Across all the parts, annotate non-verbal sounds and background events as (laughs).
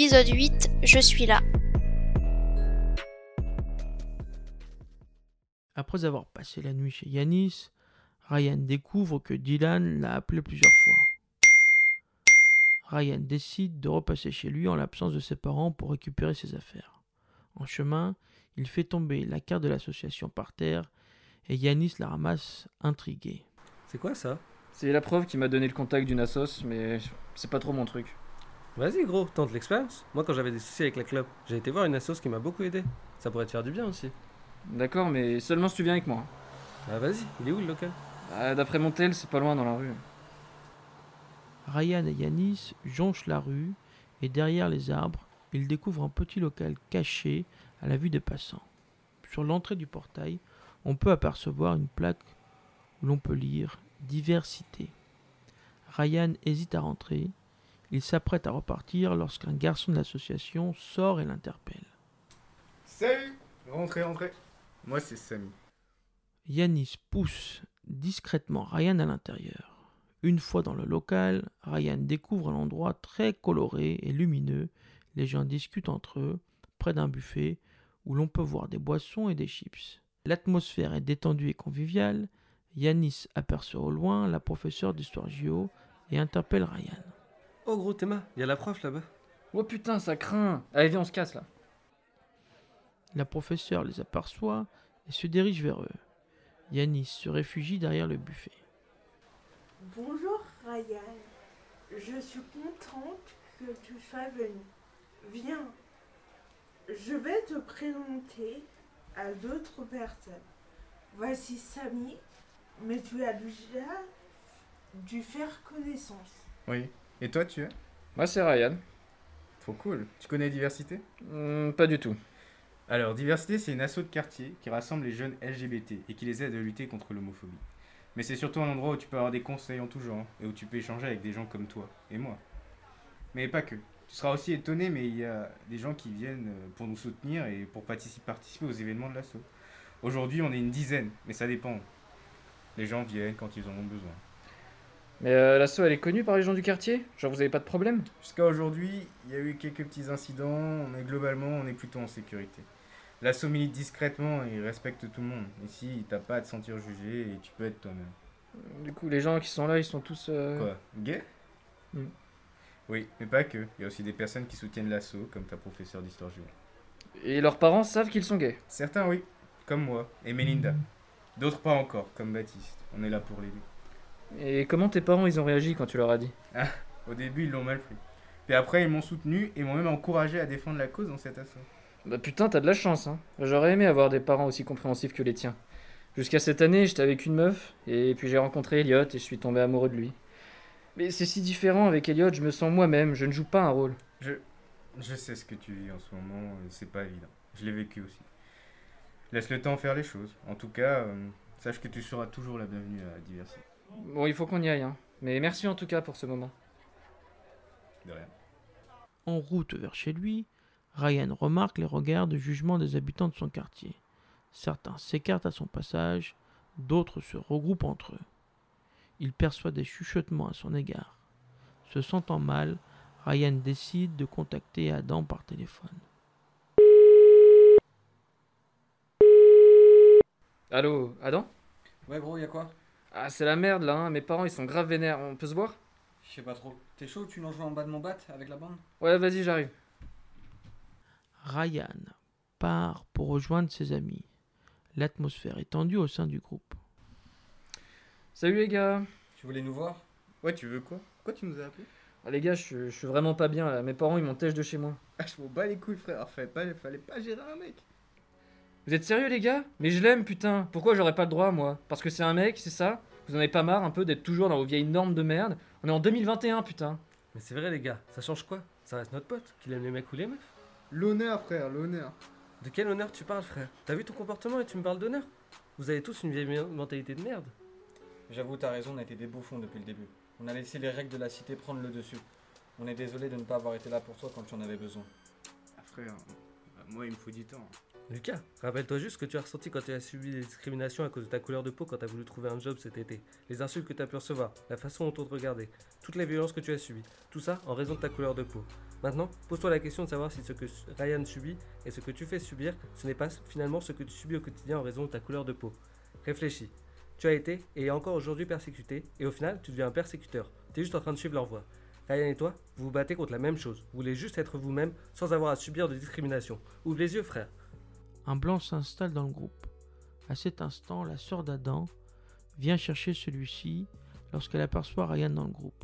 Épisode 8 Je suis là. Après avoir passé la nuit chez Yanis, Ryan découvre que Dylan l'a appelé plusieurs fois. Ryan décide de repasser chez lui en l'absence de ses parents pour récupérer ses affaires. En chemin, il fait tomber la carte de l'association par terre et Yanis la ramasse intrigué. C'est quoi ça? C'est la preuve qui m'a donné le contact d'une assos, mais c'est pas trop mon truc. Vas-y gros, tente l'expérience. Moi quand j'avais des soucis avec la club, j'ai été voir une assos qui m'a beaucoup aidé. Ça pourrait te faire du bien aussi. D'accord, mais seulement si tu viens avec moi. Bah vas-y, il est où le local? Ah, D'après mon tel, c'est pas loin dans la rue. Ryan et Yanis jonchent la rue et derrière les arbres, ils découvrent un petit local caché à la vue des passants. Sur l'entrée du portail, on peut apercevoir une plaque où l'on peut lire Diversité. Ryan hésite à rentrer. Il s'apprête à repartir lorsqu'un garçon de l'association sort et l'interpelle. Salut Rentrez, rentrez. Moi, c'est Samy. Yanis pousse discrètement Ryan à l'intérieur. Une fois dans le local, Ryan découvre un endroit très coloré et lumineux. Les gens discutent entre eux, près d'un buffet, où l'on peut voir des boissons et des chips. L'atmosphère est détendue et conviviale. Yanis aperçoit au loin la professeure d'histoire géo et interpelle Ryan. Oh gros Théma, il y a la prof là-bas. Oh putain, ça craint Allez, viens, on se casse là. La professeure les aperçoit et se dirige vers eux. Yanis se réfugie derrière le buffet. Bonjour Ryan, je suis contente que tu sois venu. Viens, je vais te présenter à d'autres personnes. Voici Samy, mais tu as déjà dû faire connaissance. Oui. Et toi, tu es Moi, c'est Ryan. Trop cool. Tu connais Diversité Hmm, pas du tout. Alors, Diversité, c'est une asso de quartier qui rassemble les jeunes LGBT et qui les aide à lutter contre l'homophobie. Mais c'est surtout un endroit où tu peux avoir des conseils en tout genre et où tu peux échanger avec des gens comme toi et moi. Mais pas que. Tu seras aussi étonné, mais il y a des gens qui viennent euh, pour nous soutenir et pour partici- participer aux événements de l'asso. Aujourd'hui, on est une dizaine, mais ça dépend. Les gens viennent quand ils en ont besoin. Mais euh, l'asso, elle est connue par les gens du quartier? Genre, vous avez pas de problème? Jusqu'à aujourd'hui, il y a eu quelques petits incidents, mais globalement, on est plutôt en sécurité. L'assaut milite discrètement et respecte tout le monde. Ici, t'as pas à te sentir jugé et tu peux être toi-même. Du coup, les gens qui sont là, ils sont tous. euh, Quoi? Gay? Hmm. Oui, mais pas que. Il y a aussi des personnes qui soutiennent l'assaut, comme ta professeure d'histoire géo. Et leurs parents savent qu'ils sont gays? Certains, oui, comme moi et Melinda. D'autres pas encore, comme Baptiste. On est là pour l'aider. Et comment tes parents, ils ont réagi quand tu leur as dit Au début, ils l'ont mal pris. Puis après, ils m'ont soutenu et m'ont même encouragé à défendre la cause dans cet assaut. Bah putain, t'as de la chance, hein. J'aurais aimé avoir des parents aussi compréhensifs que les tiens. Jusqu'à cette année, j'étais avec une meuf, et puis j'ai rencontré Elliot et je suis tombé amoureux de lui. Mais c'est si différent avec Elliot, je me sens moi-même, je ne joue pas un rôle. Je, je sais ce que tu vis en ce moment, c'est pas évident. Je l'ai vécu aussi. Laisse le temps faire les choses. En tout cas, euh, sache que tu seras toujours la bienvenue à Diversité. Bon, il faut qu'on y aille, hein. Mais merci en tout cas pour ce moment. De rien. En route vers chez lui, Ryan remarque les regards de jugement des habitants de son quartier. Certains s'écartent à son passage, d'autres se regroupent entre eux. Il perçoit des chuchotements à son égard. Se sentant mal, Ryan décide de contacter Adam par téléphone. Allô, Adam? Ouais gros, y'a quoi? Ah, c'est la merde là, hein. mes parents ils sont grave vénères, on peut se voir? Je sais pas trop. T'es chaud, tu l'en joues en bas de mon bat avec la bande? Ouais, vas-y, j'arrive. Ryan part pour rejoindre ses amis. L'atmosphère est tendue au sein du groupe. Salut les gars Tu voulais nous voir? Ouais, tu veux quoi? Pourquoi tu nous as appelés? Ah, les gars, je, je suis vraiment pas bien là, mes parents ils m'ont de chez moi. Ah, je m'en bats les couilles, frère. Fallait pas, fallait pas gérer un mec. Vous êtes sérieux les gars? Mais je l'aime putain, pourquoi j'aurais pas le droit moi? Parce que c'est un mec, c'est ça? Vous en avez pas marre un peu d'être toujours dans vos vieilles normes de merde? On est en 2021 putain Mais c'est vrai les gars, ça change quoi? Ça reste notre pote, qu'il aime les mecs ou les meufs. L'honneur, frère, l'honneur. De quel honneur tu parles frère? T'as vu ton comportement et tu me parles d'honneur? Vous avez tous une vieille me- mentalité de merde. J'avoue, t'as raison, on a été des bouffons depuis le début. On a laissé les règles de la cité prendre le dessus. On est désolé de ne pas avoir été là pour toi quand tu en avais besoin. Ah, frère, moi, il me faut du temps. Lucas, rappelle-toi juste ce que tu as ressenti quand tu as subi des discriminations à cause de ta couleur de peau quand tu as voulu trouver un job cet été. Les insultes que tu as pu recevoir, la façon dont on te regardait, toutes les violences que tu as subies. Tout ça en raison de ta couleur de peau. Maintenant, pose-toi la question de savoir si ce que Ryan subit et ce que tu fais subir, ce n'est pas finalement ce que tu subis au quotidien en raison de ta couleur de peau. Réfléchis. Tu as été et est encore aujourd'hui persécuté, et au final, tu deviens un persécuteur. Tu es juste en train de suivre leur voie. Ryan et toi, vous vous battez contre la même chose. Vous voulez juste être vous-même sans avoir à subir de discrimination. Ouvre les yeux, frère. Un blanc s'installe dans le groupe. À cet instant, la sœur d'Adam vient chercher celui-ci lorsqu'elle aperçoit Ryan dans le groupe.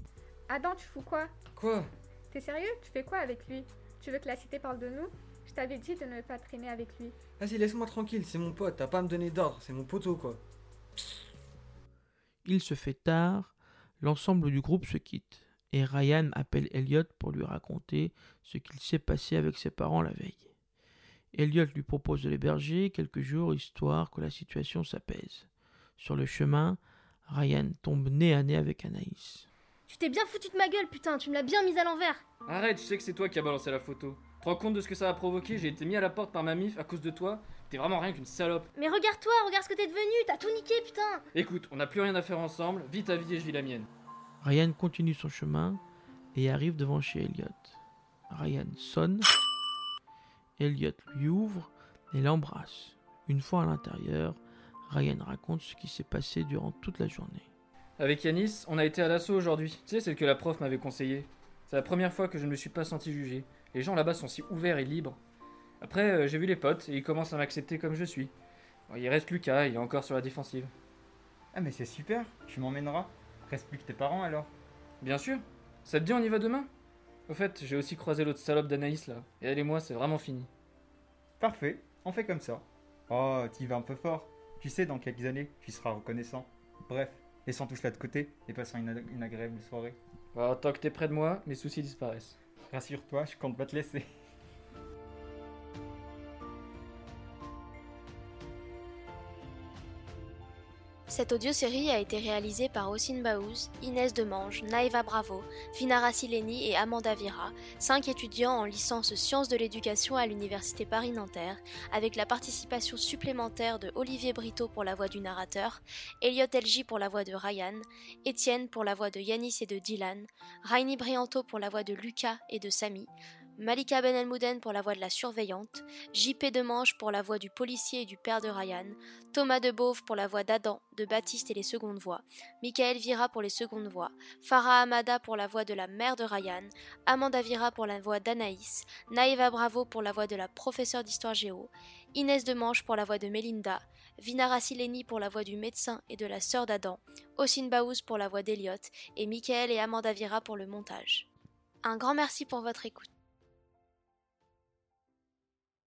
Adam, tu fous quoi? Quoi? T'es sérieux? Tu fais quoi avec lui? Tu veux que la cité parle de nous? Je t'avais dit de ne pas traîner avec lui. Vas-y, laisse-moi tranquille, c'est mon pote, t'as pas à me donner d'ordre, c'est mon poteau quoi. Il se fait tard, l'ensemble du groupe se quitte, et Ryan appelle Elliot pour lui raconter ce qu'il s'est passé avec ses parents la veille. Elliot lui propose de l'héberger quelques jours histoire que la situation s'apaise. Sur le chemin, Ryan tombe nez à nez avec Anaïs. Tu t'es bien foutu de ma gueule, putain, tu me l'as bien mise à l'envers. Arrête, je sais que c'est toi qui as balancé la photo. Tu rends compte de ce que ça a provoqué J'ai été mis à la porte par ma mif à cause de toi. T'es vraiment rien qu'une salope. Mais regarde-toi, regarde ce que t'es devenu, t'as tout niqué, putain. Écoute, on n'a plus rien à faire ensemble, vis ta vie et je vis la mienne. Ryan continue son chemin et arrive devant chez Elliot. Ryan sonne. Elliot lui ouvre et l'embrasse. Une fois à l'intérieur, Ryan raconte ce qui s'est passé durant toute la journée. Avec Yanis, on a été à l'assaut aujourd'hui. Tu sais, celle que la prof m'avait conseillé. C'est la première fois que je ne me suis pas senti jugé. Les gens là-bas sont si ouverts et libres. Après, euh, j'ai vu les potes et ils commencent à m'accepter comme je suis. Bon, il reste Lucas, il est encore sur la défensive. Ah, mais c'est super, tu m'emmèneras. Reste plus que tes parents alors. Bien sûr. Ça te dit, on y va demain? Au fait, j'ai aussi croisé l'autre salope d'Anaïs là. Et elle et moi, c'est vraiment fini. Parfait, on fait comme ça. Oh, t'y vas un peu fort. Tu sais, dans quelques années, tu seras reconnaissant. Bref, laissons tout cela de côté et passons une, une agréable soirée. Alors, tant que t'es près de moi, mes soucis disparaissent. Rassure-toi, je compte pas te laisser. (laughs) Cette audiosérie a été réalisée par Ossine Baouz, Inès Demange, Naïva Bravo, Vinara Sileni et Amanda Vira, cinq étudiants en licence sciences de l'éducation à l'Université Paris-Nanterre, avec la participation supplémentaire de Olivier Brito pour la voix du narrateur, Elliot Elgi pour la voix de Ryan, Étienne pour la voix de Yanis et de Dylan, Rainy Brianto pour la voix de Lucas et de Samy, Malika Ben Elmouden pour la voix de la surveillante, JP Demange pour la voix du policier et du père de Ryan, Thomas Debauve pour la voix d'Adam, de Baptiste et les secondes voix, Michael Vira pour les secondes voix, Farah Amada pour la voix de la mère de Ryan, Amanda Vira pour la voix d'Anaïs, Naïva Bravo pour la voix de la professeure d'histoire géo, Inès Demange pour la voix de Melinda, Vinara Sileni pour la voix du médecin et de la sœur d'Adam, Ossine Baouz pour la voix d'Eliott et Michael et Amanda Vira pour le montage. Un grand merci pour votre écoute.